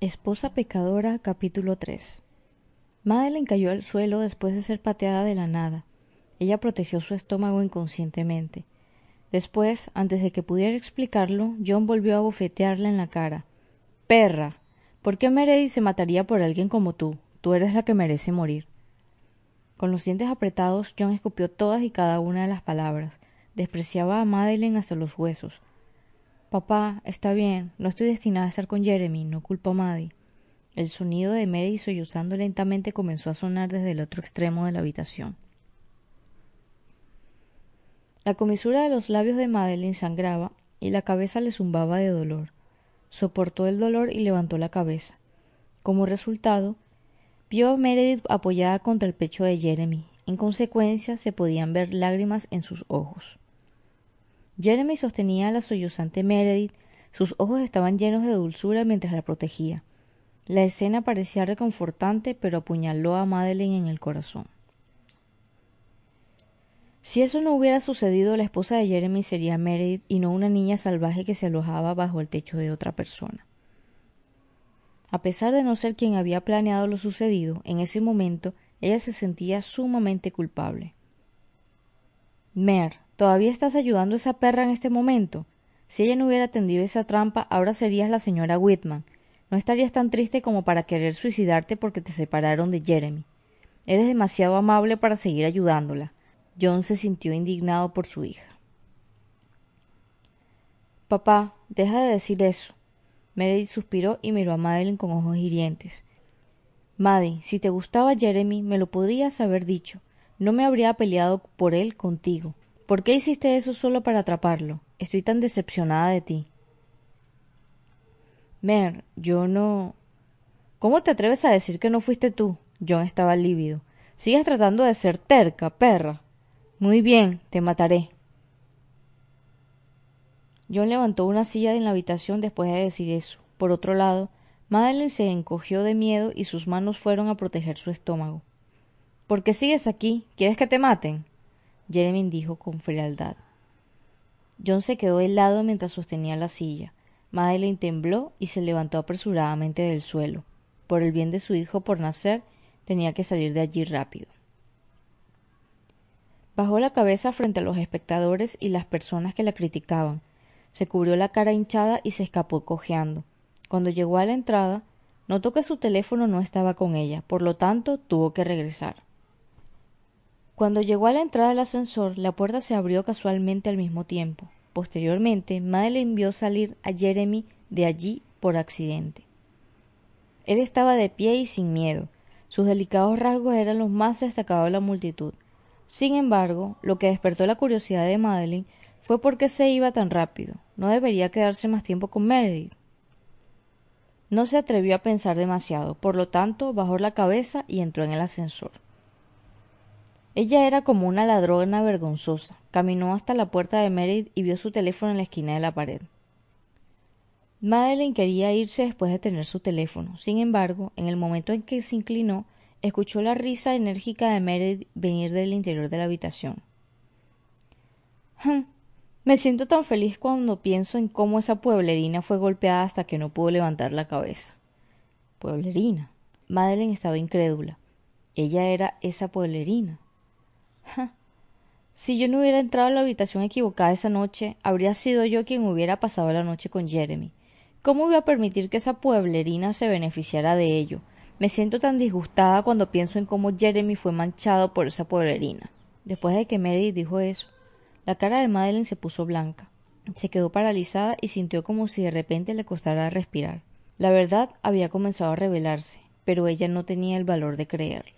Esposa pecadora capítulo 3 Madeleine cayó al suelo después de ser pateada de la nada. Ella protegió su estómago inconscientemente. Después, antes de que pudiera explicarlo, John volvió a bofetearla en la cara. Perra. ¿Por qué Meredith se mataría por alguien como tú? Tú eres la que merece morir. Con los dientes apretados, John escupió todas y cada una de las palabras. Despreciaba a Madeleine hasta los huesos. Papá, está bien, no estoy destinada a estar con Jeremy, no culpo a Maddie. El sonido de Mary sollozando lentamente comenzó a sonar desde el otro extremo de la habitación. La comisura de los labios de Madeline sangraba y la cabeza le zumbaba de dolor. Soportó el dolor y levantó la cabeza. Como resultado, vio a Meredith apoyada contra el pecho de Jeremy. En consecuencia, se podían ver lágrimas en sus ojos. Jeremy sostenía a la sollozante Meredith, sus ojos estaban llenos de dulzura mientras la protegía. La escena parecía reconfortante, pero apuñaló a Madeleine en el corazón. Si eso no hubiera sucedido, la esposa de Jeremy sería Meredith y no una niña salvaje que se alojaba bajo el techo de otra persona. A pesar de no ser quien había planeado lo sucedido, en ese momento ella se sentía sumamente culpable. Mer, ¿Todavía estás ayudando a esa perra en este momento? Si ella no hubiera tendido esa trampa, ahora serías la señora Whitman. No estarías tan triste como para querer suicidarte porque te separaron de Jeremy. Eres demasiado amable para seguir ayudándola. John se sintió indignado por su hija. Papá, deja de decir eso. Meredith suspiró y miró a Madeline con ojos hirientes. Maddie, si te gustaba Jeremy, me lo podrías haber dicho. No me habría peleado por él contigo. ¿Por qué hiciste eso solo para atraparlo? Estoy tan decepcionada de ti. Mer, yo no. ¿Cómo te atreves a decir que no fuiste tú? John estaba lívido. Sigues tratando de ser terca, perra. Muy bien, te mataré. John levantó una silla en la habitación después de decir eso. Por otro lado, Madeline se encogió de miedo y sus manos fueron a proteger su estómago. ¿Por qué sigues aquí? ¿Quieres que te maten? Jeremy dijo con frialdad. John se quedó helado mientras sostenía la silla. Madeleine tembló y se levantó apresuradamente del suelo. Por el bien de su hijo por nacer, tenía que salir de allí rápido. Bajó la cabeza frente a los espectadores y las personas que la criticaban. Se cubrió la cara hinchada y se escapó cojeando. Cuando llegó a la entrada, notó que su teléfono no estaba con ella, por lo tanto tuvo que regresar. Cuando llegó a la entrada del ascensor, la puerta se abrió casualmente al mismo tiempo. Posteriormente, Madeleine vio salir a Jeremy de allí por accidente. Él estaba de pie y sin miedo. Sus delicados rasgos eran los más destacados de la multitud. Sin embargo, lo que despertó la curiosidad de Madeleine fue por qué se iba tan rápido. No debería quedarse más tiempo con Meredith. No se atrevió a pensar demasiado, por lo tanto bajó la cabeza y entró en el ascensor. Ella era como una ladrona vergonzosa. Caminó hasta la puerta de Meredith y vio su teléfono en la esquina de la pared. Madeleine quería irse después de tener su teléfono. Sin embargo, en el momento en que se inclinó, escuchó la risa enérgica de Meredith venir del interior de la habitación. Me siento tan feliz cuando pienso en cómo esa pueblerina fue golpeada hasta que no pudo levantar la cabeza. Pueblerina. Madeleine estaba incrédula. Ella era esa pueblerina. Si yo no hubiera entrado en la habitación equivocada esa noche, habría sido yo quien hubiera pasado la noche con Jeremy. ¿Cómo voy a permitir que esa pueblerina se beneficiara de ello? Me siento tan disgustada cuando pienso en cómo Jeremy fue manchado por esa pueblerina. Después de que Mary dijo eso, la cara de Madeline se puso blanca. Se quedó paralizada y sintió como si de repente le costara respirar. La verdad había comenzado a revelarse, pero ella no tenía el valor de creerlo.